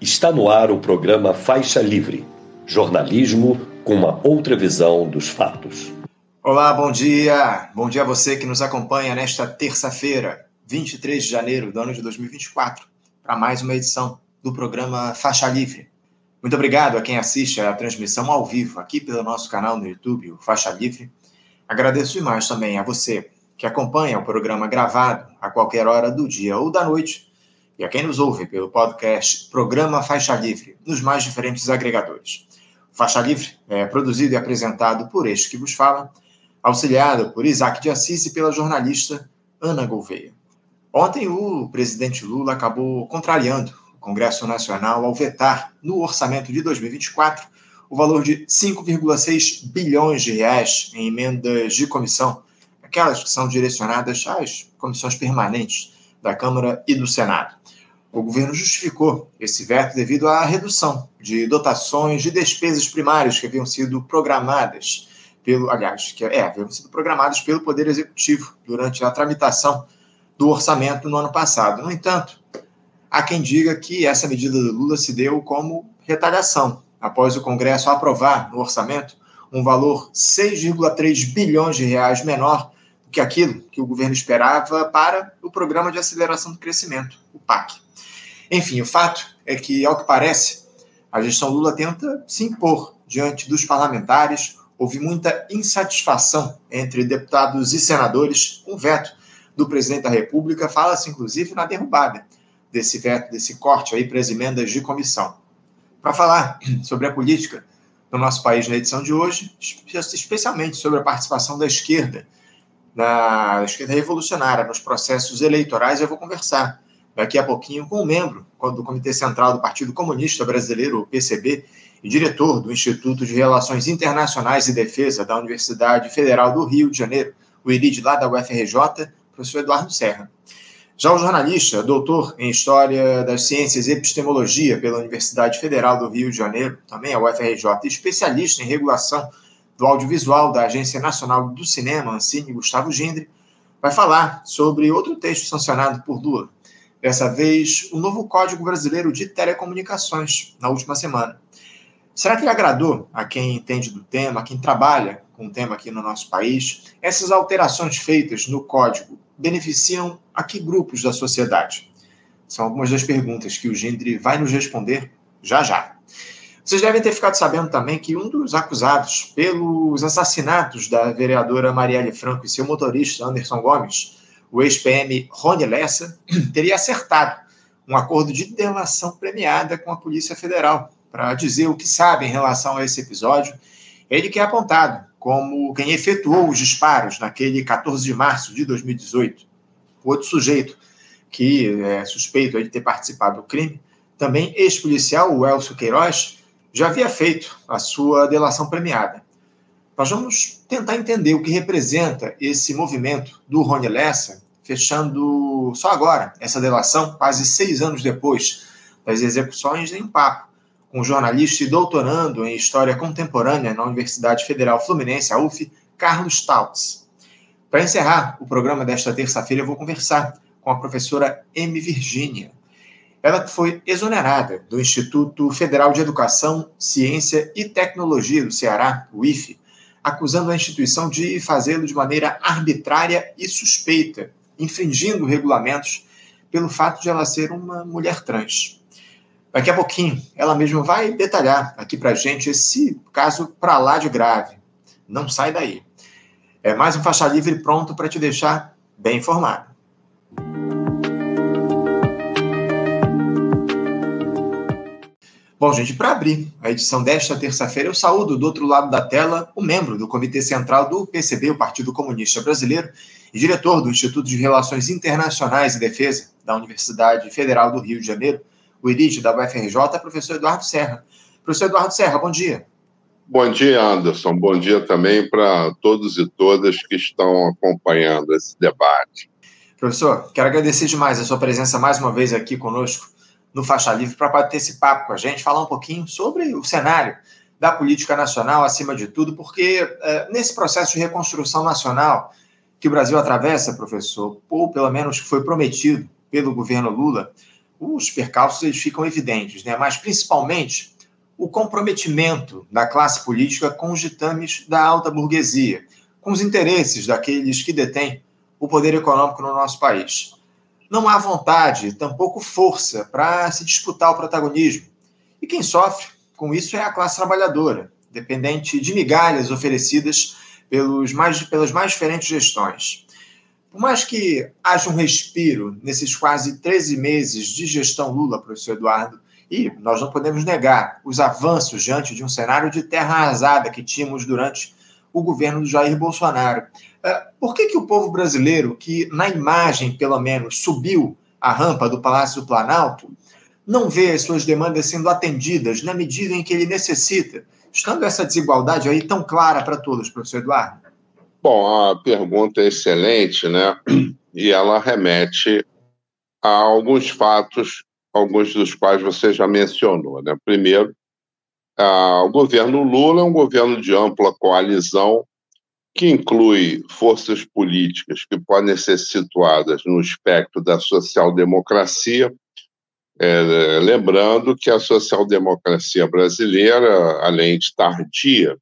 Está no ar o programa Faixa Livre jornalismo com uma outra visão dos fatos. Olá, bom dia! Bom dia a você que nos acompanha nesta terça-feira, 23 de janeiro do ano de 2024, para mais uma edição do programa Faixa Livre. Muito obrigado a quem assiste a transmissão ao vivo aqui pelo nosso canal no YouTube, o Faixa Livre. Agradeço demais também a você que acompanha o programa gravado a qualquer hora do dia ou da noite e a quem nos ouve pelo podcast Programa Faixa Livre, nos mais diferentes agregadores. Faixa Livre é produzido e apresentado por este que vos fala, auxiliado por Isaac de Assis e pela jornalista Ana Gouveia. Ontem, o presidente Lula acabou contrariando o Congresso Nacional ao vetar no orçamento de 2024 o valor de 5,6 bilhões de reais em emendas de comissão, aquelas que são direcionadas às comissões permanentes da Câmara e do Senado. O governo justificou esse veto devido à redução de dotações de despesas primárias que haviam sido programadas pelo, aliás, que é, haviam sido programadas pelo Poder Executivo durante a tramitação do orçamento no ano passado. No entanto, há quem diga que essa medida do Lula se deu como retaliação após o Congresso aprovar no orçamento um valor 6,3 bilhões de reais menor do que aquilo que o governo esperava para o Programa de Aceleração do Crescimento, o PAC. Enfim, o fato é que, ao que parece, a gestão Lula tenta se impor diante dos parlamentares. Houve muita insatisfação entre deputados e senadores com o veto do presidente da República. Fala-se, inclusive, na derrubada desse veto, desse corte aí para as emendas de comissão. Para falar sobre a política no nosso país na edição de hoje, especialmente sobre a participação da esquerda, da esquerda revolucionária nos processos eleitorais, eu vou conversar daqui a pouquinho com um membro do Comitê Central do Partido Comunista Brasileiro, o PCB, e diretor do Instituto de Relações Internacionais e Defesa da Universidade Federal do Rio de Janeiro, o IRID lá da UFRJ, professor Eduardo Serra. Já o jornalista, doutor em História das Ciências e Epistemologia pela Universidade Federal do Rio de Janeiro, também a UFRJ, especialista em regulação do audiovisual da Agência Nacional do Cinema, Ancine Gustavo Gindre, vai falar sobre outro texto sancionado por Lula, Dessa vez, o novo Código Brasileiro de Telecomunicações, na última semana. Será que ele agradou a quem entende do tema, a quem trabalha com o tema aqui no nosso país? Essas alterações feitas no código beneficiam a que grupos da sociedade? São algumas das perguntas que o Gindri vai nos responder já já. Vocês devem ter ficado sabendo também que um dos acusados pelos assassinatos da vereadora Marielle Franco e seu motorista Anderson Gomes o ex-PM Rony Lessa teria acertado um acordo de delação premiada com a Polícia Federal para dizer o que sabe em relação a esse episódio. Ele que é apontado como quem efetuou os disparos naquele 14 de março de 2018. O outro sujeito que é suspeito de ter participado do crime, também ex-policial, o Elcio Queiroz, já havia feito a sua delação premiada. Nós vamos tentar entender o que representa esse movimento do Rony Lessa, fechando só agora essa delação, quase seis anos depois das execuções em Papo, com jornalista e doutorando em História Contemporânea na Universidade Federal Fluminense, a UF, Carlos Tautz. Para encerrar o programa desta terça-feira, eu vou conversar com a professora M. Virgínia. Ela foi exonerada do Instituto Federal de Educação, Ciência e Tecnologia do Ceará, o IFE, acusando a instituição de fazê-lo de maneira arbitrária e suspeita, infringindo regulamentos pelo fato de ela ser uma mulher trans. Daqui a pouquinho, ela mesma vai detalhar aqui para gente esse caso para lá de grave. Não sai daí. É mais um faixa livre pronto para te deixar bem informado. Bom, gente, para abrir a edição desta terça-feira, eu saúdo do outro lado da tela o membro do Comitê Central do PCB, o Partido Comunista Brasileiro, e diretor do Instituto de Relações Internacionais e Defesa da Universidade Federal do Rio de Janeiro, o IRID da UFRJ, professor Eduardo Serra. Professor Eduardo Serra, bom dia. Bom dia, Anderson. Bom dia também para todos e todas que estão acompanhando esse debate. Professor, quero agradecer demais a sua presença mais uma vez aqui conosco no Faixa Livre para papo com a gente, falar um pouquinho sobre o cenário da política nacional, acima de tudo, porque é, nesse processo de reconstrução nacional que o Brasil atravessa, professor, ou pelo menos que foi prometido pelo governo Lula, os percalços eles ficam evidentes, né? mas principalmente o comprometimento da classe política com os ditames da alta burguesia, com os interesses daqueles que detêm o poder econômico no nosso país. Não há vontade, tampouco força para se disputar o protagonismo. E quem sofre com isso é a classe trabalhadora, dependente de migalhas oferecidas pelos mais, pelas mais diferentes gestões. Por mais que haja um respiro nesses quase 13 meses de gestão Lula, professor Eduardo, e nós não podemos negar os avanços diante de um cenário de terra arrasada que tínhamos durante o governo do Jair Bolsonaro. Eh, por que, que o povo brasileiro, que na imagem, pelo menos, subiu a rampa do Palácio do Planalto, não vê as suas demandas sendo atendidas na medida em que ele necessita, estando essa desigualdade aí tão clara para todos, professor Eduardo? Bom, a pergunta é excelente, né? E ela remete a alguns fatos, alguns dos quais você já mencionou, né? Primeiro, o governo Lula é um governo de ampla coalizão que inclui forças políticas que podem ser situadas no espectro da social-democracia, é, lembrando que a social-democracia brasileira, além de tardia,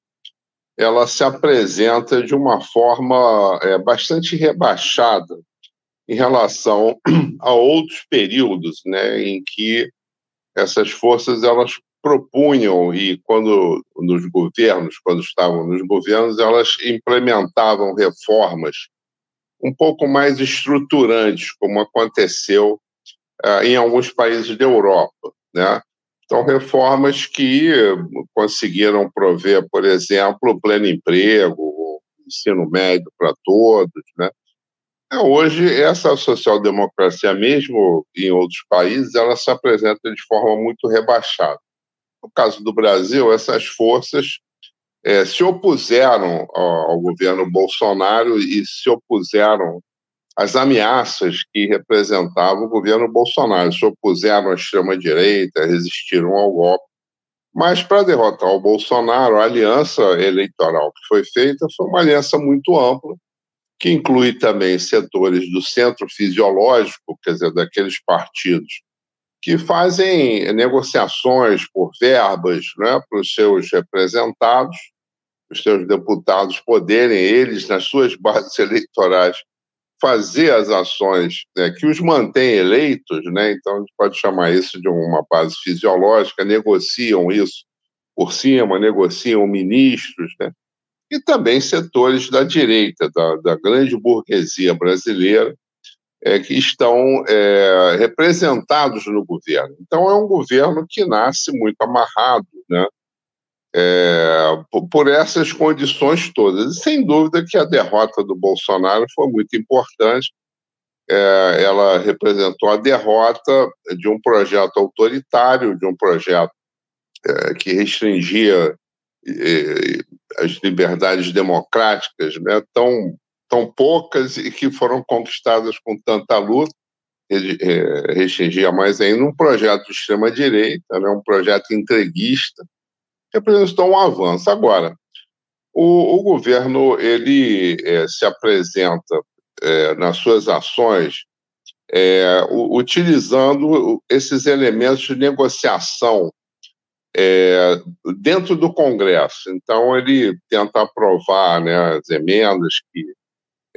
ela se apresenta de uma forma é, bastante rebaixada em relação a outros períodos, né, em que essas forças elas propunham e quando nos governos, quando estavam nos governos, elas implementavam reformas um pouco mais estruturantes, como aconteceu uh, em alguns países da Europa, né? Então, reformas que conseguiram prover, por exemplo, pleno emprego, ensino médio para todos, né? É, hoje, essa social-democracia, mesmo em outros países, ela se apresenta de forma muito rebaixada. No caso do Brasil, essas forças é, se opuseram ao, ao, governo Bolsonaro e se opuseram às ameaças que representava o governo Bolsonaro, se opuseram à extrema-direita, resistiram ao golpe. Mas, para derrotar o Bolsonaro, a aliança eleitoral que foi feita foi uma aliança muito ampla, que inclui também setores do centro fisiológico, quer dizer, daqueles partidos que fazem negociações por verbas né, para os seus representados, os seus deputados poderem, eles, nas suas bases eleitorais, fazer as ações né, que os mantêm eleitos, né, então a gente pode chamar isso de uma base fisiológica, negociam isso por cima, negociam ministros, né, e também setores da direita, da, da grande burguesia brasileira, é, que estão é, representados no governo. Então, é um governo que nasce muito amarrado né, é, por, essas condições todas. E, sem dúvida que a derrota do Bolsonaro foi muito importante. É, ela representou a derrota de um projeto autoritário, de um projeto é, que restringia é, as liberdades democráticas né, tão tão poucas e que foram conquistadas com tanta luta, é, restringia mais ainda, um projeto de extrema-direita, né, um projeto entreguista, representou um avanço. Agora, o, o governo ele é, se apresenta é, nas suas ações é, utilizando esses elementos de negociação é, dentro do Congresso. Então, ele tenta aprovar né, as emendas que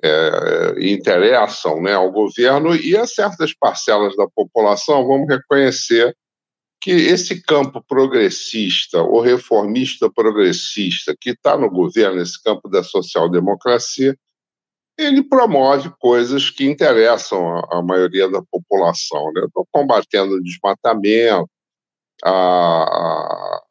é, interessam né, ao governo e a certas parcelas da população, vamos reconhecer que esse campo progressista ou reformista progressista que está no governo, esse campo da social-democracia, ele promove coisas que interessam a, a maioria da população. Né? Combatendo o desmatamento, a,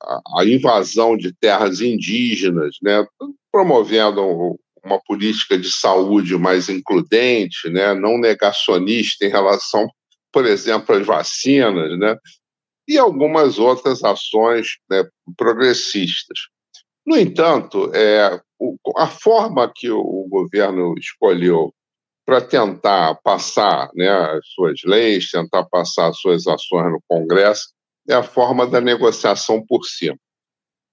a, a, invasão de terras indígenas, né? promovendo uma política de saúde mais includente, né, não negacionista em relação, por exemplo, às vacinas, né, e algumas outras ações né, progressistas. No entanto, é, a forma que o, o governo escolheu para tentar passar né, as suas leis, tentar passar as suas ações no Congresso, é a forma da negociação por cima.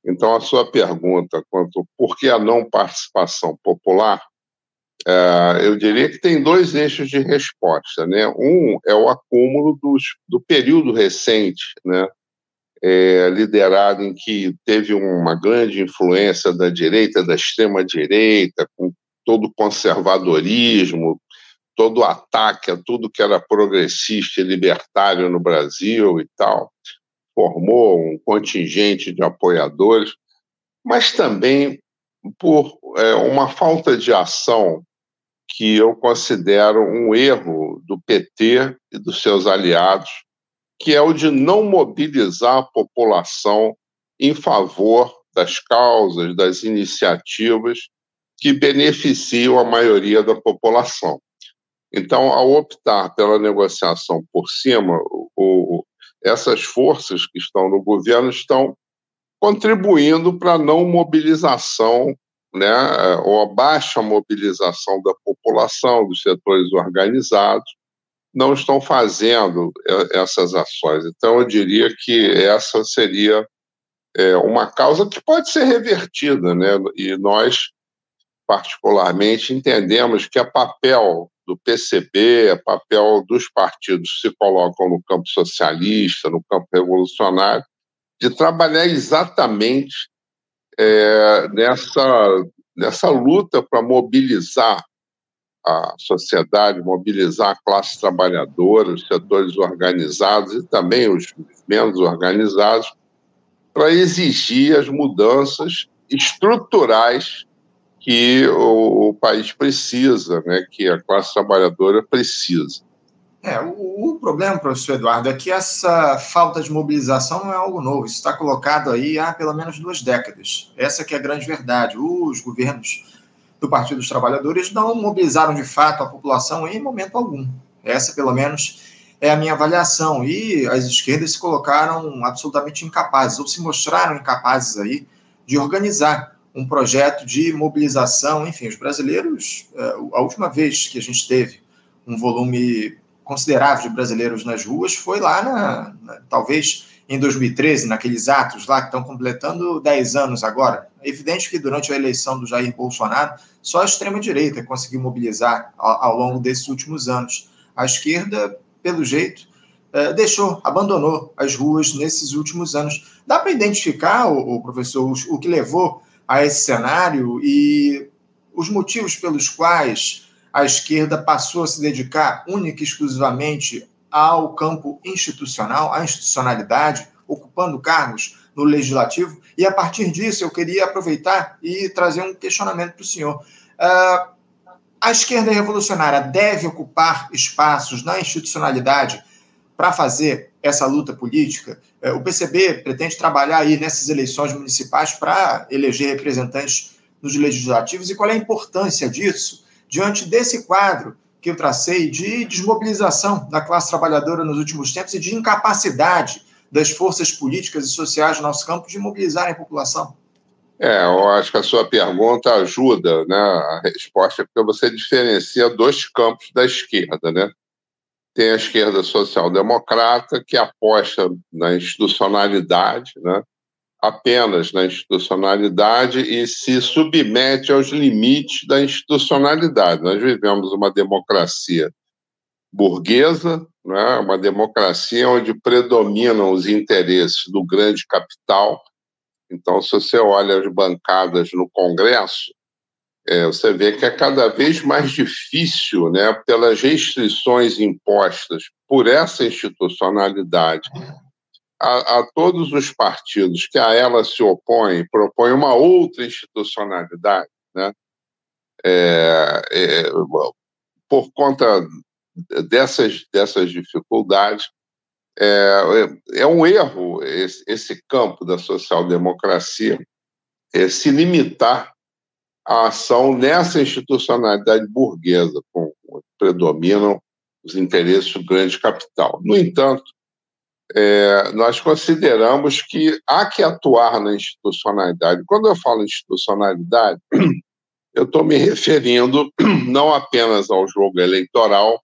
Então, a sua pergunta quanto por que a não participação popular, é, eu diria que tem dois eixos de resposta. Né? Um é o acúmulo dos, do período recente, né? É, liderado em que teve uma grande influência da direita, da extrema-direita, com todo o conservadorismo, todo o ataque a tudo que era progressista e libertário no Brasil e tal. Formou um contingente de apoiadores, mas também por é, uma falta de ação que eu considero um erro do PT e dos seus aliados, que é o de não mobilizar a população em favor das causas, das iniciativas que beneficiam a maioria da população. Então, ao optar pela negociação por cima, o, essas forças que estão no governo estão contribuindo para a não mobilização né, ou a baixa mobilização da população, dos setores organizados, não estão fazendo essas ações. Então, eu diria que essa seria é, uma causa que pode ser revertida, né? e nós, particularmente, entendemos que é papel do PCB, é papel dos partidos se colocam no campo socialista, no campo revolucionário, de trabalhar exatamente é, nessa, nessa luta para mobilizar a sociedade, mobilizar a classe trabalhadora, os setores organizados e também os menos organizados, para exigir as mudanças estruturais que o, o, país precisa, né, que a classe trabalhadora precisa. É, o, o, problema, professor Eduardo, é que essa falta de mobilização não é algo novo. Isso está colocado aí há pelo menos duas décadas. Essa que é a grande verdade. Os governos do Partido dos Trabalhadores não mobilizaram de fato a população em momento algum. Essa, pelo menos, é a minha avaliação. E as esquerdas se colocaram absolutamente incapazes, ou se mostraram incapazes aí de organizar um projeto de mobilização. Enfim, os brasileiros, é, a última vez que a gente teve um volume considerável de brasileiros nas ruas foi lá, na, na, talvez em 2013, naqueles atos lá que estão completando 10 anos agora. É evidente que durante a eleição do Jair Bolsonaro, só a extrema-direita conseguiu mobilizar ao, ao, longo desses últimos anos. A esquerda, pelo jeito, é, deixou, abandonou as ruas nesses últimos anos. Dá para identificar, o, professor, o que levou a esse cenário e os motivos pelos quais a esquerda passou a se dedicar única e exclusivamente ao campo institucional, à institucionalidade, ocupando cargos no legislativo. E a partir disso, eu queria aproveitar e trazer um questionamento para o senhor. Uh, a esquerda revolucionária deve ocupar espaços na institucionalidade para fazer essa luta política? Uh, o PCB pretende trabalhar aí nessas eleições municipais para eleger representantes nos legislativos e qual é a importância disso diante desse quadro que eu tracei de desmobilização da classe trabalhadora nos últimos tempos e de incapacidade das forças políticas e sociais do nosso campo de mobilizarem a população? É, eu acho que a sua pergunta ajuda né, a resposta, porque você diferencia dois campos da esquerda. Né? Tem a esquerda social-democrata, que aposta na institucionalidade, né? apenas na institucionalidade e se submete aos limites da institucionalidade. Nós vivemos uma democracia burguesa, né? uma democracia onde predominam os interesses do grande capital. Então, se você olha as bancadas no Congresso, é, você vê que é cada vez mais difícil, né, pelas restrições impostas por essa institucionalidade a, a, todos os partidos que a ela se opõem, propõem uma outra institucionalidade, né? É, é, por conta dessas, dessas dificuldades, é, é um erro esse, esse campo da social-democracia é, se limitar à ação nessa institucionalidade burguesa, com predominam os interesses do grande capital. No entanto, é, nós consideramos que há que atuar na institucionalidade. Quando eu falo institucionalidade, eu estou me referindo não apenas ao jogo eleitoral,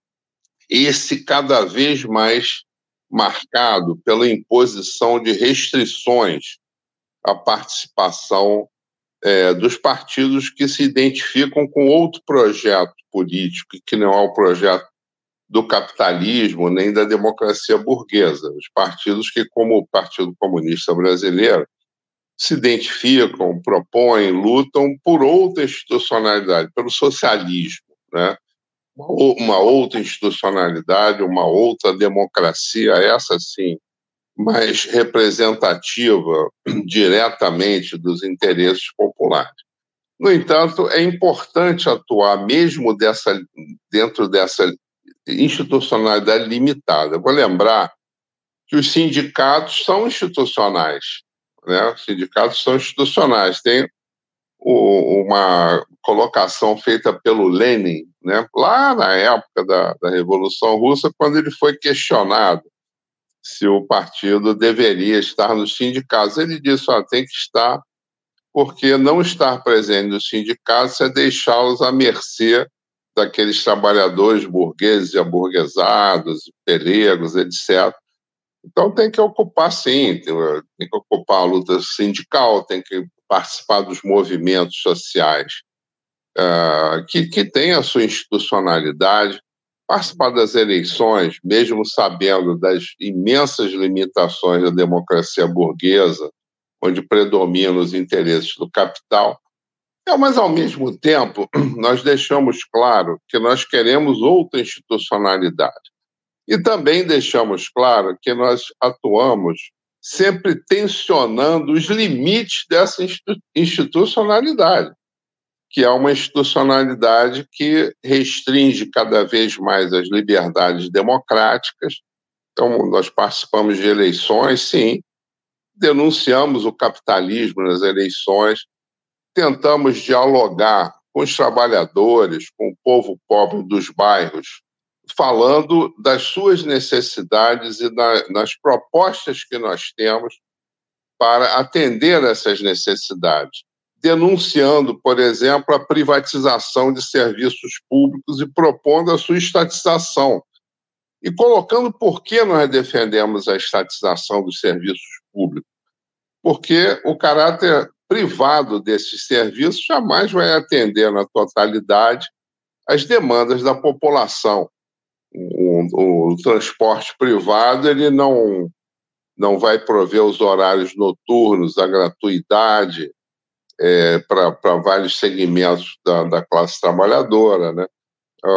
esse cada vez mais marcado pela imposição de restrições à participação é, dos partidos que se identificam com outro projeto político, que não é o projeto do capitalismo nem da democracia burguesa. Os partidos que, como o Partido Comunista Brasileiro, se identificam, propõem, lutam por outra institucionalidade, pelo socialismo, né? uma outra institucionalidade, uma outra democracia, essa sim, mais representativa diretamente dos interesses populares. No entanto, é importante atuar mesmo dessa, dentro dessa institucionalidade limitada. Vou lembrar que os sindicatos são institucionais, né? Os sindicatos são institucionais. Tem o, uma colocação feita pelo Lenin, né? Lá na época da, da Revolução Russa, quando ele foi questionado se o partido deveria estar nos sindicatos, ele disse: ó, tem que estar, porque não estar presente nos sindicatos é deixá-los à mercê daqueles trabalhadores burgueses e aburguesados, pelegos, etc. Então tem que ocupar, sim, tem que ocupar a luta sindical, tem que participar dos movimentos sociais uh, que, que têm a sua institucionalidade, participar das eleições, mesmo sabendo das imensas limitações da democracia burguesa, onde predominam os interesses do capital, é, mas, ao mesmo tempo, nós deixamos claro que nós queremos outra institucionalidade. E também deixamos claro que nós atuamos sempre tensionando os limites dessa institucionalidade, que é uma institucionalidade que restringe cada vez mais as liberdades democráticas. Então, nós participamos de eleições, sim, denunciamos o capitalismo nas eleições, tentamos dialogar com os trabalhadores, com o povo pobre dos bairros, falando das suas necessidades e na, nas propostas que nós temos para atender essas necessidades, denunciando, por exemplo, a privatização de serviços públicos e propondo a sua estatização. E colocando por que nós defendemos a estatização dos serviços públicos. Porque o caráter privado desses serviços jamais vai atender na totalidade as demandas da população. O, o, transporte privado ele não, não vai prover os horários noturnos, a gratuidade é, para vários segmentos da, da classe trabalhadora. Né?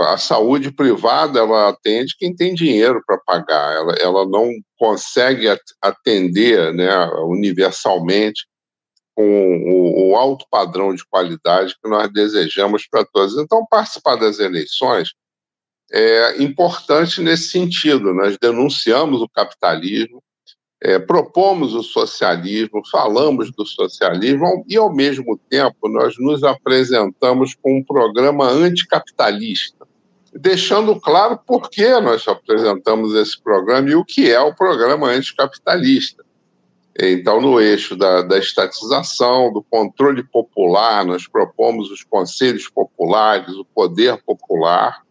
A saúde privada ela atende quem tem dinheiro para pagar, ela, ela não consegue atender né, universalmente com o, alto padrão de qualidade que nós desejamos para todos. Então, participar das eleições é importante nesse sentido. Nós denunciamos o capitalismo, é, propomos o socialismo, falamos do socialismo e, ao mesmo tempo, nós nos apresentamos com um programa anticapitalista, deixando claro por que nós apresentamos esse programa e o que é o programa anticapitalista. Então, no eixo da, da estatização, do controle popular, nós propomos os conselhos populares, o poder popular,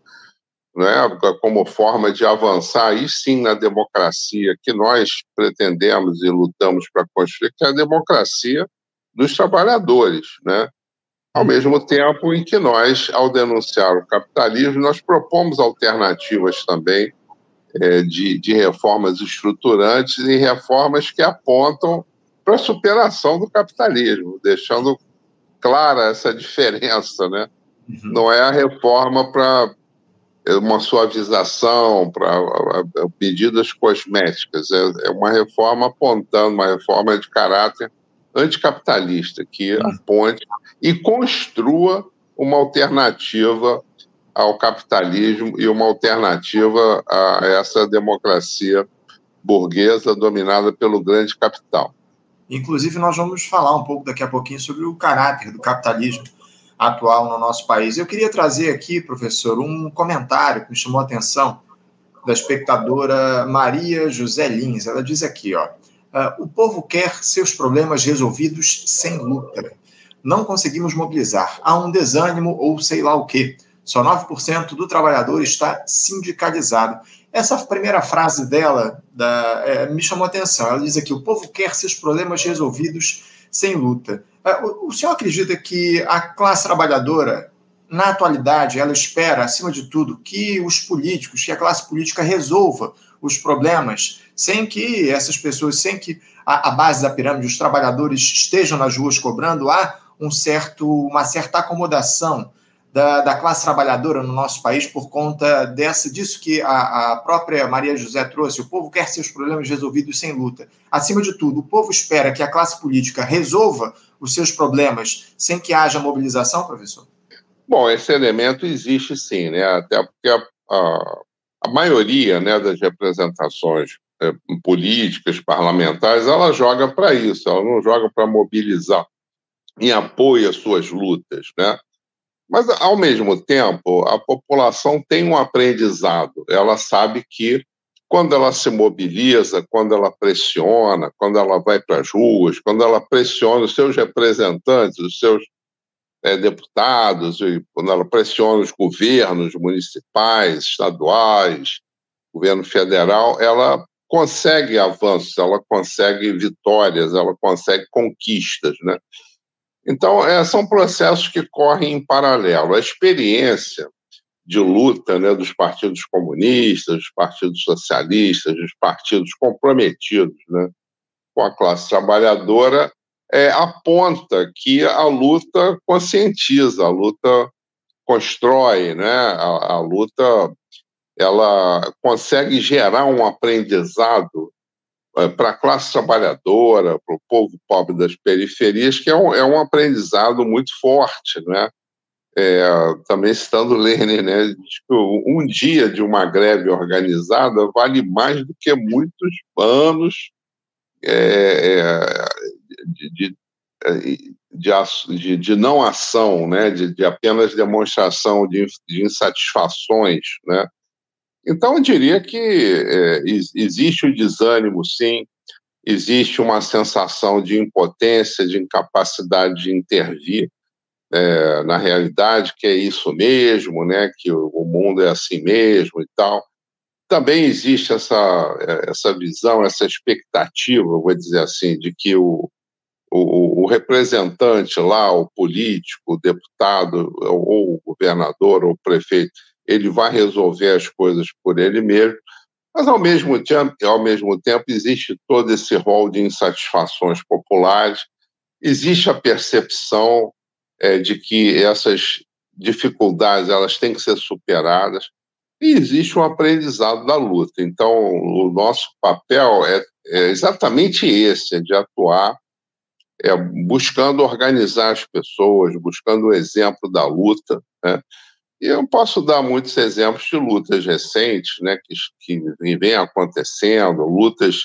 né, como forma de avançar, aí sim, na democracia que nós pretendemos e lutamos para construir, que é a democracia dos trabalhadores. Né? Ao mesmo tempo em que nós, ao denunciar o capitalismo, nós propomos alternativas também é, de, de reformas estruturantes e reformas que apontam para a superação do capitalismo, deixando clara essa diferença, né? Uhum. Não é a reforma para uma suavização, para medidas cosméticas, é, é, uma reforma apontando, uma reforma de caráter anticapitalista, que uhum. aponte e construa uma alternativa ao capitalismo e uma alternativa a essa democracia burguesa dominada pelo grande capital. Inclusive, nós vamos falar um pouco daqui a pouquinho sobre o caráter do capitalismo atual no nosso país. Eu queria trazer aqui, professor, um comentário que me chamou a atenção da espectadora Maria José Lins. Ela diz aqui, ó, ah, o povo quer seus problemas resolvidos sem luta. Não conseguimos mobilizar. Há um desânimo ou sei lá o quê. Só 9% do trabalhador está sindicalizado. Essa primeira frase dela da, é, me chamou a atenção. Ela diz aqui: o povo quer seus problemas resolvidos sem luta. É, o senhor acredita que a classe trabalhadora, na atualidade, ela espera, acima de tudo, que os políticos, que a classe política resolva os problemas sem que essas pessoas, sem que a, base da pirâmide, os trabalhadores estejam nas ruas cobrando, há um certo, uma certa acomodação da, da, classe trabalhadora no nosso país por conta dessa, disso que a, a, própria Maria José trouxe. O povo quer seus problemas resolvidos sem luta. Acima de tudo, o povo espera que a classe política resolva os seus problemas sem que haja mobilização, professor? Bom, esse elemento existe sim, né? até porque a, a, a maioria né, das representações é, políticas, parlamentares, ela joga para isso, ela não joga para mobilizar em apoio às suas lutas, né? Mas, ao mesmo tempo, a população tem um aprendizado. Ela sabe que, quando ela se mobiliza, quando ela pressiona, quando ela vai para as ruas, quando ela pressiona os seus representantes, os seus é, deputados, e quando ela pressiona os governos municipais, estaduais, governo federal, ela consegue avanços, ela consegue vitórias, ela consegue conquistas, né? Então, é, são processos que correm em paralelo. A experiência de luta né, dos partidos comunistas, dos partidos socialistas, dos partidos comprometidos né, com a classe trabalhadora, é, aponta que a luta conscientiza, a luta constrói, né, a, a luta ela consegue gerar um aprendizado eh, para a classe trabalhadora, para o povo pobre das periferias, que é um, é um aprendizado muito forte, né? É, também citando Lenin, né, diz que um dia de uma greve organizada vale mais do que muitos anos é, é de, de, de, de, não ação, né, de, de apenas demonstração de, de insatisfações, né, então, eu diria que é, existe o desânimo, sim, existe uma sensação de impotência, de incapacidade de intervir é, na realidade, que é isso mesmo, né, que o mundo é assim mesmo e tal. Também existe essa, é, essa visão, essa expectativa, vou dizer assim, de que o, o, o representante lá, o político, o deputado, ou o governador, ou o prefeito, ele vai resolver as coisas por ele mesmo, mas ao mesmo tempo, ao mesmo tempo existe todo esse rol de insatisfações populares, existe a percepção é, de que essas dificuldades elas têm que ser superadas e existe um aprendizado da luta. Então, o nosso papel é, é exatamente esse, é de atuar é, buscando organizar as pessoas, buscando o exemplo da luta, né? E eu posso dar muitos exemplos de lutas recentes, né, que, que vêm acontecendo, lutas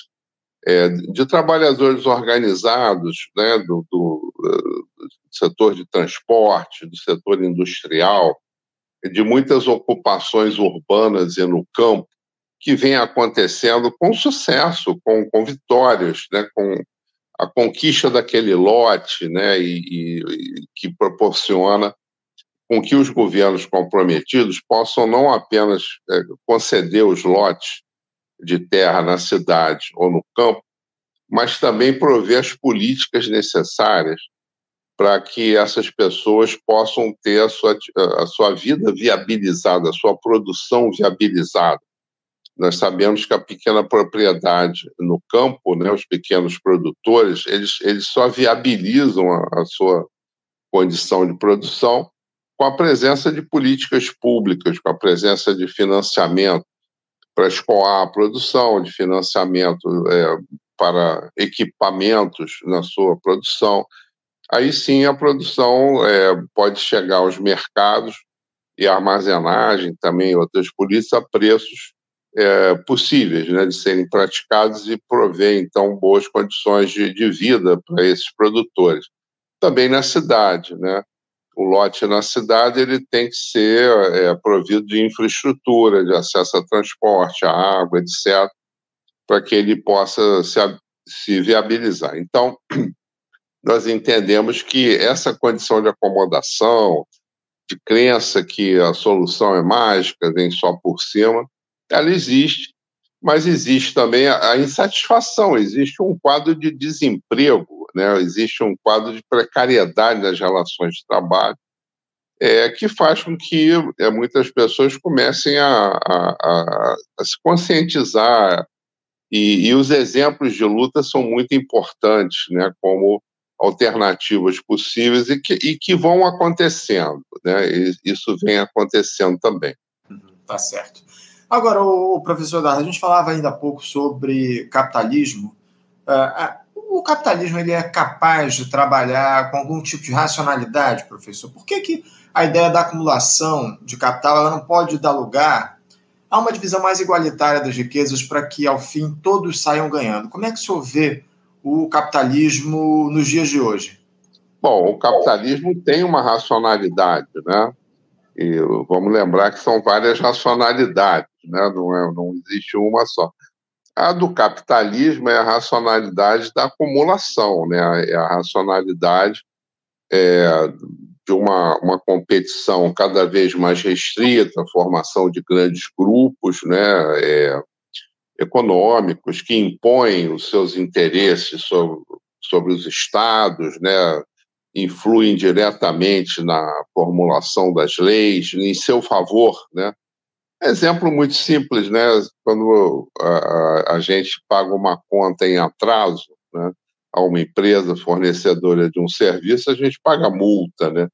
é, de trabalhadores organizados, né, do, do, do, setor de transporte, do setor industrial, de muitas ocupações urbanas e no campo, que vem acontecendo com sucesso, com, com vitórias, né, com a conquista daquele lote, né, e, e que proporciona com que os governos comprometidos possam não apenas é, conceder os lotes de terra na cidade ou no campo, mas também prover as políticas necessárias para que essas pessoas possam ter a sua, a sua vida viabilizada, a sua produção viabilizada. Nós sabemos que a pequena propriedade no campo, né, os pequenos produtores, eles, eles só viabilizam a, a sua condição de produção com a presença de políticas públicas, com a presença de financiamento para escoar a produção, de financiamento é, para equipamentos na sua produção. Aí sim a produção é, pode chegar aos mercados e armazenagem também, outras políticas, a preços é, possíveis né, de serem praticados e prover, então, boas condições de, de vida para esses produtores. Também na cidade, né? O lote na cidade ele tem que ser é, provido de infraestrutura, de acesso a transporte, a água, etc., para que ele possa se, se viabilizar. Então, nós entendemos que essa condição de acomodação, de crença que a solução é mágica, vem só por cima, ela existe, mas existe também a, a insatisfação, existe um quadro de desemprego né? existe um quadro de precariedade das relações de trabalho, é, que faz com que é, muitas pessoas comecem a, a, a, a se conscientizar, e, e, os exemplos de luta são muito importantes, né, como alternativas possíveis e que, e que vão acontecendo, né, isso vem acontecendo também. Uhum, tá certo. Agora, o professor Dardo, a gente falava ainda há pouco sobre capitalismo. Uh, o capitalismo ele é capaz de trabalhar com algum tipo de racionalidade, professor? Por que, que a ideia da acumulação de capital ela não pode dar lugar a uma divisão mais igualitária das riquezas para que, ao fim, todos saiam ganhando? Como é que o senhor vê o capitalismo nos dias de hoje? Bom, o capitalismo tem uma racionalidade, né? E vamos lembrar que são várias racionalidades, né? não, é, não existe uma só. A do capitalismo é a racionalidade da acumulação, né? é a racionalidade é, de uma, uma competição cada vez mais restrita, formação de grandes grupos né? É, econômicos que impõem os seus interesses sobre, sobre os estados, né? influem diretamente na formulação das leis em seu favor, né? Exemplo muito simples, né? Quando a, a gente paga uma conta em atraso, né? A uma empresa fornecedora de um serviço, a gente paga multa, né?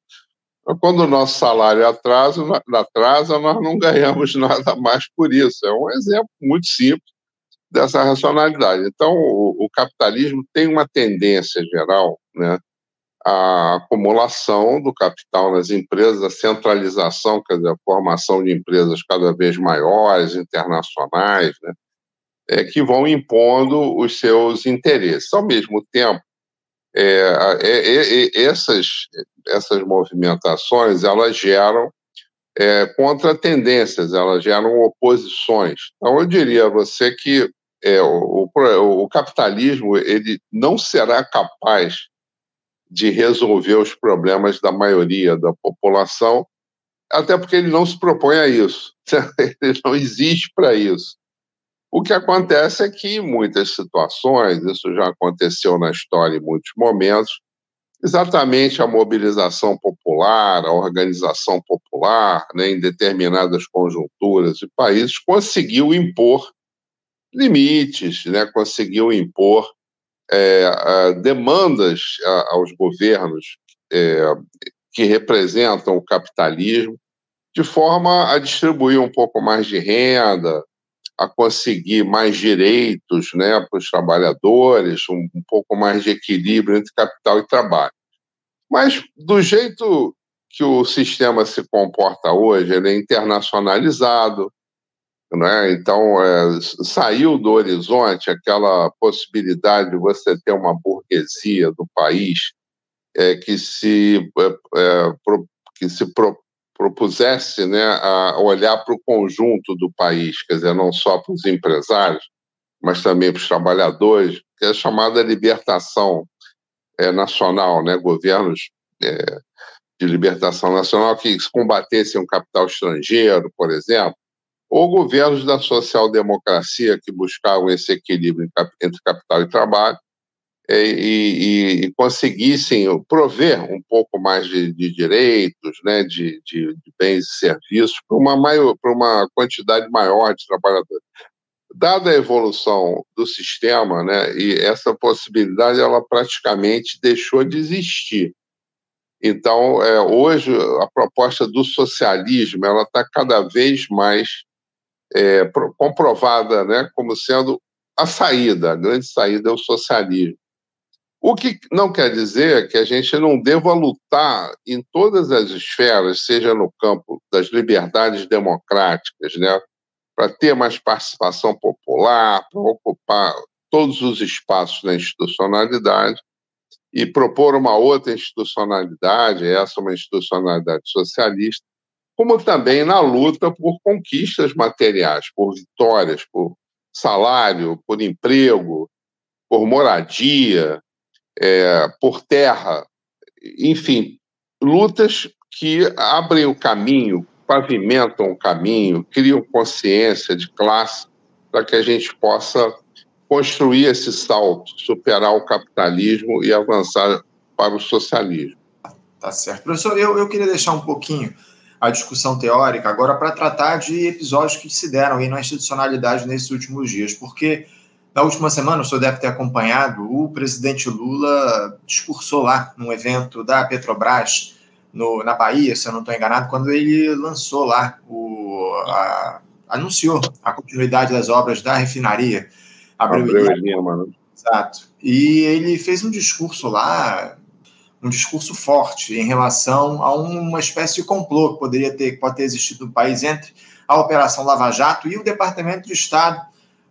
Quando o nosso salário atrasa, atrasa, nós não ganhamos nada mais por isso. É um exemplo muito simples dessa racionalidade. Então, o, o capitalismo tem uma tendência geral, né? A acumulação do capital nas empresas, a centralização, quer dizer, a formação de empresas cada vez maiores, internacionais, né, é, que vão impondo os seus interesses. Ao mesmo tempo, é, é, é essas, essas movimentações elas geram é, contra-tendências, elas geram oposições. Então, eu diria a você que é, o, o, o capitalismo ele não será capaz de resolver os problemas da maioria da população, até porque ele não se propõe a isso, ele não existe para isso. O que acontece é que em muitas situações, isso já aconteceu na história em muitos momentos, exatamente a mobilização popular, a organização popular, né, em determinadas conjunturas e países, conseguiu impor limites, né, conseguiu impor é, demandas aos governos é, que representam o capitalismo, de forma a distribuir um pouco mais de renda, a conseguir mais direitos né, para os trabalhadores, um, um pouco mais de equilíbrio entre capital e trabalho. Mas, do jeito que o sistema se comporta hoje, ele é internacionalizado, né? Então, é, saiu do horizonte aquela possibilidade de você ter uma burguesia do país é, que se, é, é pro, que se pro, propusesse né, a olhar para o conjunto do país, quer dizer, não só para os empresários, mas também para os trabalhadores, que é a chamada libertação é, nacional, né? governos é, de libertação nacional que combatessem o capital estrangeiro, por exemplo, ou governos da social-democracia que buscavam esse equilíbrio entre capital e trabalho é, e, e, e conseguissem prover um pouco mais de, de direitos, né, de, de, de, bens e serviços para uma, maior, para uma quantidade maior de trabalhadores. Dada a evolução do sistema, né, e essa possibilidade ela praticamente deixou de existir. Então, é, hoje, a proposta do socialismo ela está cada vez mais é, comprovada né, como sendo a saída, a grande saída é o socialismo. O que não quer dizer que a gente não deva lutar em todas as esferas, seja no campo das liberdades democráticas, né, para ter mais participação popular, para ocupar todos os espaços da institucionalidade e propor uma outra institucionalidade, essa é uma institucionalidade socialista, como também na luta por conquistas materiais, por vitórias, por salário, por emprego, por moradia, é, por terra, enfim, lutas que abrem o caminho, pavimentam o caminho, criam consciência de classe para que a gente possa construir esse salto, superar o capitalismo e avançar para o socialismo. Tá certo. Professor, eu, eu queria deixar um pouquinho a discussão teórica agora para tratar de episódios que se deram aí na institucionalidade nesses últimos dias, porque na última semana, o senhor deve ter acompanhado, o presidente Lula discursou lá num evento da Petrobras no, na Bahia, se eu não estou enganado, quando ele lançou lá, o, a, anunciou a continuidade das obras da refinaria. Abreu, Abreu Lima. Exato. E ele fez um discurso lá, um discurso forte em relação a uma espécie de complô que poderia ter, pode ter existido no país entre a Operação Lava Jato e o Departamento de Estado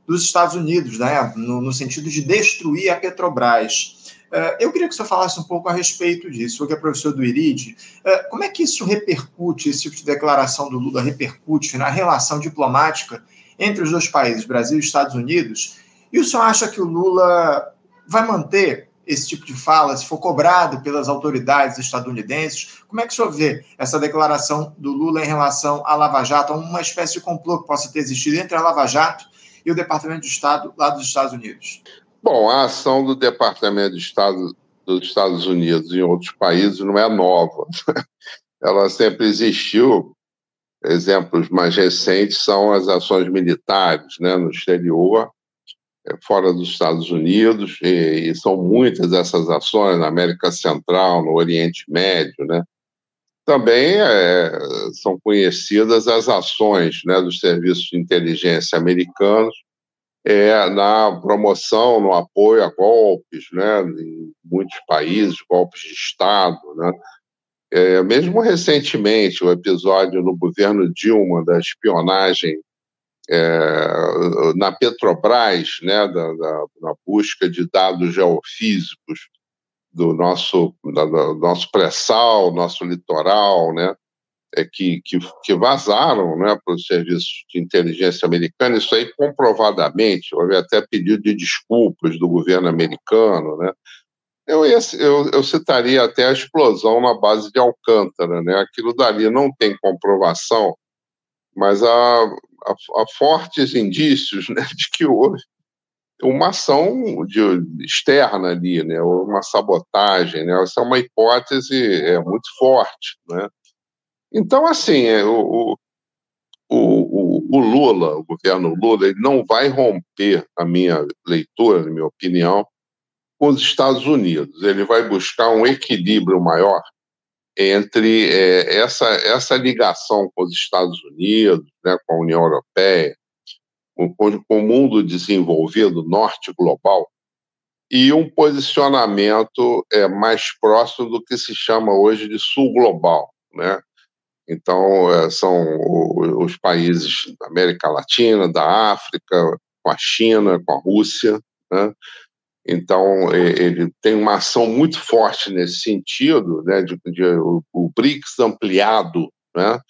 dos Estados Unidos, né, no, no sentido de destruir a Petrobras. Uh, eu queria que senhor falasse um pouco a respeito disso, o que é professor do IRID. Uh, como é que isso repercute, esse tipo de declaração do Lula repercute na relação diplomática entre os dois países, Brasil e Estados Unidos? E o senhor acha que o Lula vai manter esse tipo de fala, se for cobrado pelas autoridades estadunidenses? Como é que o senhor vê essa declaração do Lula em relação à Lava Jato, uma espécie de complô que possa ter existido entre a Lava Jato e o Departamento de Estado lá dos Estados Unidos? Bom, a ação do Departamento de Estado dos Estados Unidos em outros países não é nova. Ela sempre existiu. Exemplos mais recentes são as ações militares né, no exterior, fora dos Estados Unidos, e, e são muitas essas ações na América Central, no Oriente Médio, né? Também é, são conhecidas as ações né, dos serviços de inteligência americanos é, na promoção, no apoio a golpes, né, em muitos países, golpes de Estado. Né. É, mesmo recentemente, o episódio no governo Dilma da espionagem é, na Petrobras, né, da, da, na busca de dados geofísicos do nosso, do nosso pré-sal, nosso litoral, né? É, que, que, que vazaram né, para os serviços de inteligência americana, isso aí comprovadamente, houve até pedido de desculpas do governo americano. Né? Eu, eu, eu citaria até a explosão na base de Alcântara. Né? Aquilo dali não tem comprovação, mas há, há, há fortes indícios né, de que houve uma ação de, externa ali, né, uma sabotagem, né, essa é uma hipótese é, muito forte, né. Então, assim, é, o, o, o, o, Lula, o governo Lula, ele não vai romper, a minha leitura, na minha opinião, com os Estados Unidos. Ele vai buscar um equilíbrio maior entre é, essa, essa ligação com os Estados Unidos, né, com a União Europeia, com, o mundo desenvolvido, norte global, e um posicionamento é, mais próximo do que se chama hoje de sul global, né? Então, é, são os países da América Latina, da África, com a China, com a Rússia, né? Então, ele tem uma ação muito forte nesse sentido, né, de, de o, o BRICS ampliado, né,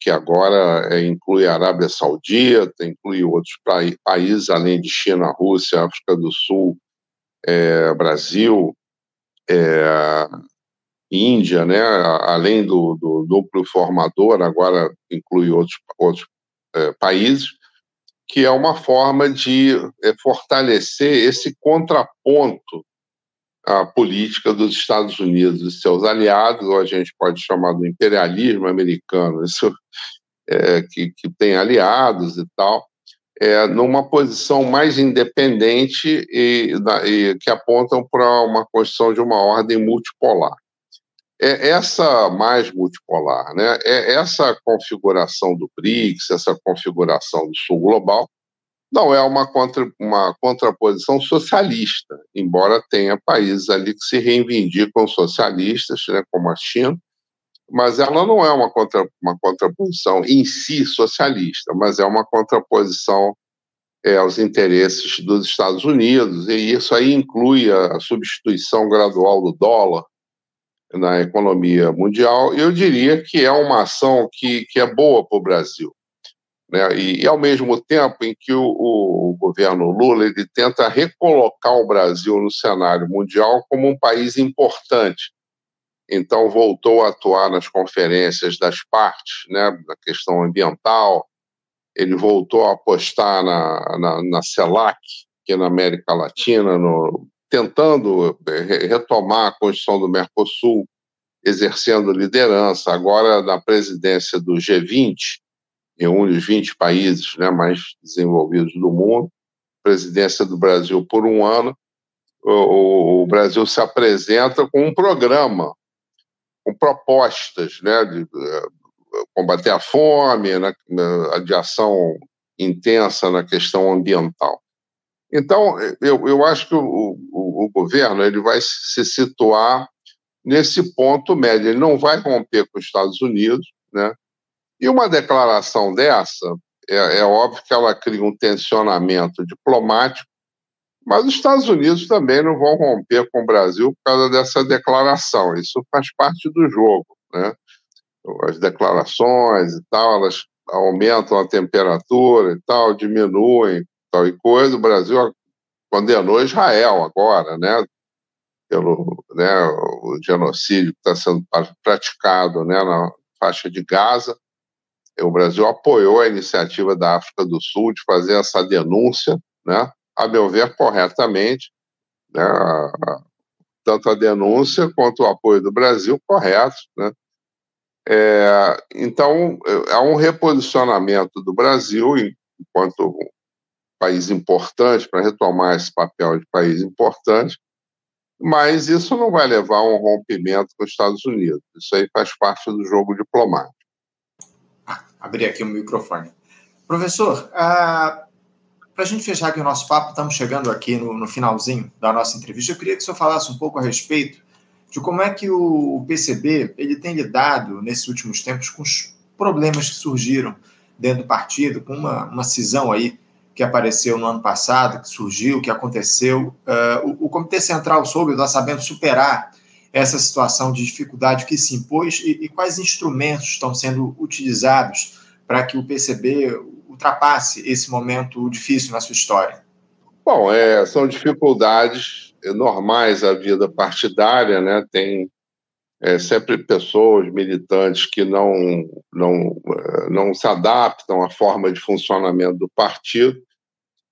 que agora é, inclui a Arábia Saudita, inclui outros países, além de China, Rússia, África do Sul, é, Brasil, é, Índia, né? além do, núcleo formador, agora inclui outros, outros é, países, que é uma forma de é, fortalecer esse contraponto a política dos Estados Unidos e seus aliados, ou a gente pode chamar do imperialismo americano, isso é, que, que tem aliados e tal, é, numa posição mais independente e, e que apontam para uma construção de uma ordem multipolar. É essa mais multipolar, né? É essa configuração do BRICS, essa configuração do Sul Global, não é uma, contra, uma contraposição socialista, embora tenha países ali que se reivindicam socialistas, né, como a China, mas ela não é uma, contra, uma contraposição em si socialista, mas é uma contraposição é, aos interesses dos Estados Unidos, e isso aí inclui a substituição gradual do dólar na economia mundial. Eu diria que é uma ação que, que é boa para o Brasil né? E, e, ao mesmo tempo em que o, o, governo Lula ele tenta recolocar o Brasil no cenário mundial como um país importante. Então, voltou a atuar nas conferências das partes, né, na questão ambiental, ele voltou a apostar na, na, na CELAC, aqui na América Latina, no, tentando eh, retomar a construção do Mercosul, exercendo liderança, agora na presidência do G20, reúne os 20 países né, mais desenvolvidos do mundo, presidência do Brasil por um ano, o, o Brasil se apresenta com um programa, com propostas né, de, eh, combater a fome, né, de ação intensa na questão ambiental. Então, eu, eu acho que o, o, o governo ele vai se situar nesse ponto médio. Ele não vai romper com os Estados Unidos, né? E uma declaração dessa, é, é óbvio que ela cria um tensionamento diplomático, mas os Estados Unidos também não vão romper com o Brasil por causa dessa declaração. Isso faz parte do jogo, né? As declarações e tal, elas aumentam a temperatura e tal, diminuem tal e coisa. O Brasil condenou Israel agora, né? Pelo né, o genocídio que está sendo praticado né, na faixa de Gaza. O Brasil apoiou a iniciativa da África do Sul de fazer essa denúncia, né, a meu ver, corretamente, né, tanto a denúncia quanto o apoio do Brasil correto. Né. É, então, há um reposicionamento do Brasil enquanto país importante, para retomar esse papel de país importante, mas isso não vai levar a um rompimento com os Estados Unidos. Isso aí faz parte do jogo diplomático. Ah, abri aqui o microfone. Professor, ah, para a gente fechar aqui o nosso papo, estamos chegando aqui no, no, finalzinho da nossa entrevista. Eu queria que o senhor falasse um pouco a respeito de como é que o, PCB ele tem lidado nesses últimos tempos com os problemas que surgiram dentro do partido, com uma, uma cisão aí que apareceu no ano passado, que surgiu, que aconteceu. Uh, o, o, Comitê Central soube, está sabendo superar essa situação de dificuldade que se impôs e, e quais instrumentos estão sendo utilizados para que o PCB ultrapasse esse momento difícil na sua história? Bom, é, são dificuldades normais da vida partidária, né? Tem é, sempre pessoas militantes que não, não, é, não se adaptam à forma de funcionamento do partido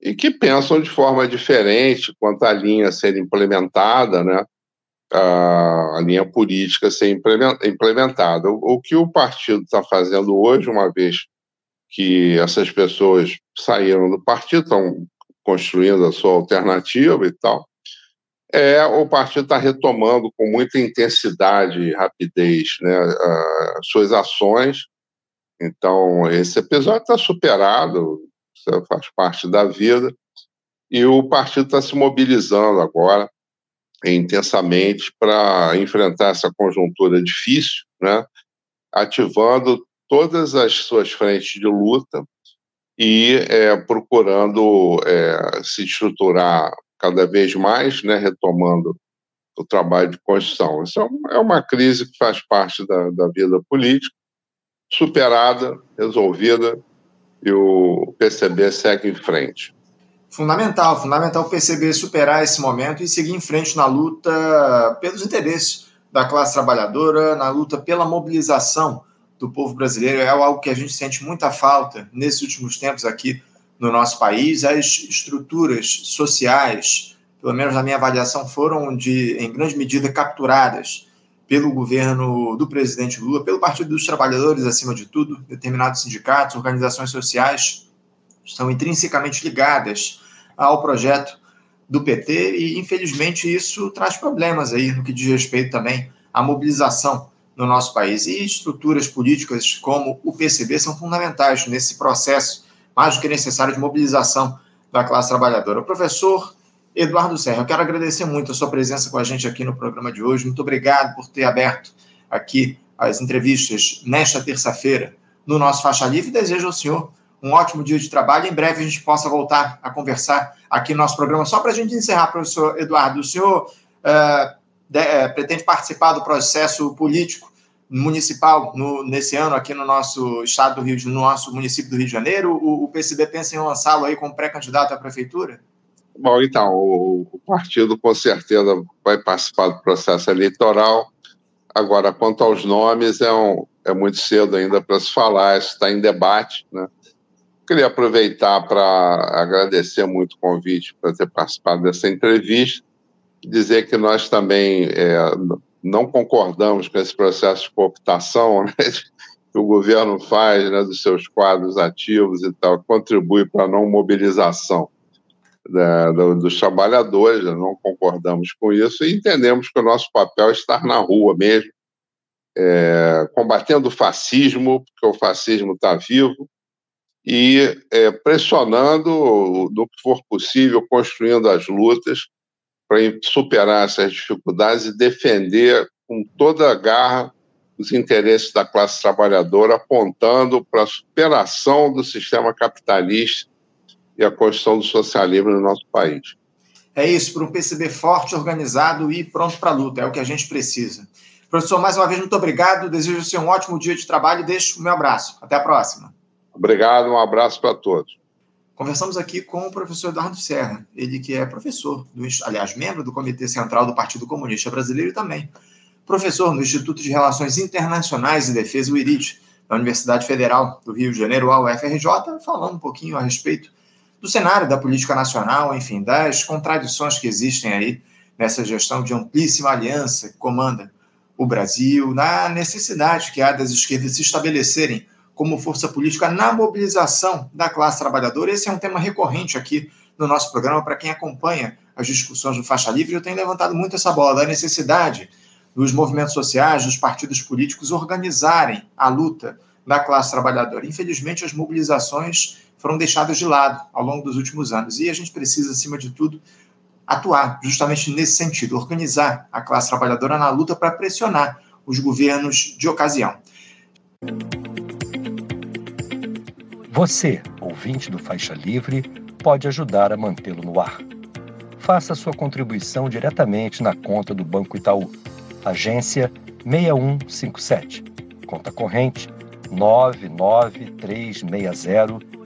e que pensam de forma diferente quanto à linha ser implementada, né? a, linha política ser implementada. O, o que o partido está fazendo hoje, uma vez que essas pessoas saíram do partido, estão construindo a sua alternativa e tal, é o partido está retomando com muita intensidade e rapidez né, as suas ações. Então, esse episódio está superado, faz parte da vida. E o partido está se mobilizando agora intensamente para enfrentar essa conjuntura difícil, né? ativando todas as suas frentes de luta e é, procurando é, se estruturar cada vez mais, né? retomando o trabalho de construção. Isso é uma crise que faz parte da, da vida política, superada, resolvida, e o PCB segue em frente. Fundamental, fundamental o PCB superar esse momento e seguir em frente na luta pelos interesses da classe trabalhadora, na luta pela mobilização do povo brasileiro. É algo que a gente sente muita falta nesses últimos tempos aqui no nosso país. As estruturas sociais, pelo menos na minha avaliação, foram de, em grande medida capturadas pelo governo do presidente Lula, pelo Partido dos Trabalhadores, acima de tudo, determinados sindicatos, organizações sociais estão intrinsecamente ligadas ao projeto do PT e, infelizmente, isso traz problemas aí no que diz respeito também à mobilização no nosso país. E estruturas políticas como o PCB são fundamentais nesse processo mais do que necessário de mobilização da classe trabalhadora. O professor Eduardo Serra, eu quero agradecer muito a sua presença com a gente aqui no programa de hoje. Muito obrigado por ter aberto aqui as entrevistas nesta terça-feira no nosso Faixa Livre. Desejo ao senhor um ótimo dia de trabalho. Em breve a gente possa voltar a conversar aqui no nosso programa. Só para a gente encerrar, professor Eduardo, o senhor uh, de, uh, pretende participar do processo político municipal no, nesse ano aqui no nosso estado do Rio, no nosso município do Rio de Janeiro? O, o PCB pensa em lançá-lo aí como pré-candidato à prefeitura? Bom, então, o, o partido com certeza vai participar do processo eleitoral. Agora, quanto aos nomes, é, um, é muito cedo ainda para se falar, isso está em debate, né? Queria aproveitar para agradecer muito o convite para ter participado dessa entrevista, dizer que nós também é, não concordamos com esse processo de cooptação né, que o governo faz né, dos seus quadros ativos e tal, contribui para a não mobilização da, do, dos trabalhadores, não concordamos com isso e entendemos que o nosso papel é estar na rua mesmo, é, combatendo o fascismo, porque o fascismo está vivo, e é, pressionando, no que for possível, construindo as lutas para superar essas dificuldades e defender com toda a garra os interesses da classe trabalhadora, apontando para a superação do sistema capitalista e a construção do socialismo no nosso país. É isso, para um PCB forte, organizado e pronto para a luta, é o que a gente precisa. Professor, mais uma vez, muito obrigado. Desejo você um ótimo dia de trabalho e deixo o meu abraço. Até a próxima. Obrigado, um abraço para todos. Conversamos aqui com o professor Eduardo Serra, ele que é professor, do, aliás, membro do Comitê Central do Partido Comunista Brasileiro e também professor no Instituto de Relações Internacionais e Defesa, o IRIT, da Universidade Federal do Rio de Janeiro, a UFRJ, falando um pouquinho a respeito do cenário da política nacional, enfim, das contradições que existem aí nessa gestão de amplíssima aliança que comanda o Brasil, na necessidade que há das esquerdas se estabelecerem como força política na mobilização da classe trabalhadora. Esse é um tema recorrente aqui no nosso programa para quem acompanha as discussões do Faixa Livre. Eu tenho levantado muito essa bola da necessidade dos movimentos sociais, dos partidos políticos organizarem a luta da classe trabalhadora. Infelizmente, as mobilizações foram deixadas de lado ao longo dos últimos anos e a gente precisa, acima de tudo, atuar justamente nesse sentido, organizar a classe trabalhadora na luta para pressionar os governos de ocasião. Você, ouvinte do Faixa Livre, pode ajudar a mantê-lo no ar. Faça sua contribuição diretamente na conta do Banco Itaú agência 6157, conta corrente 99360,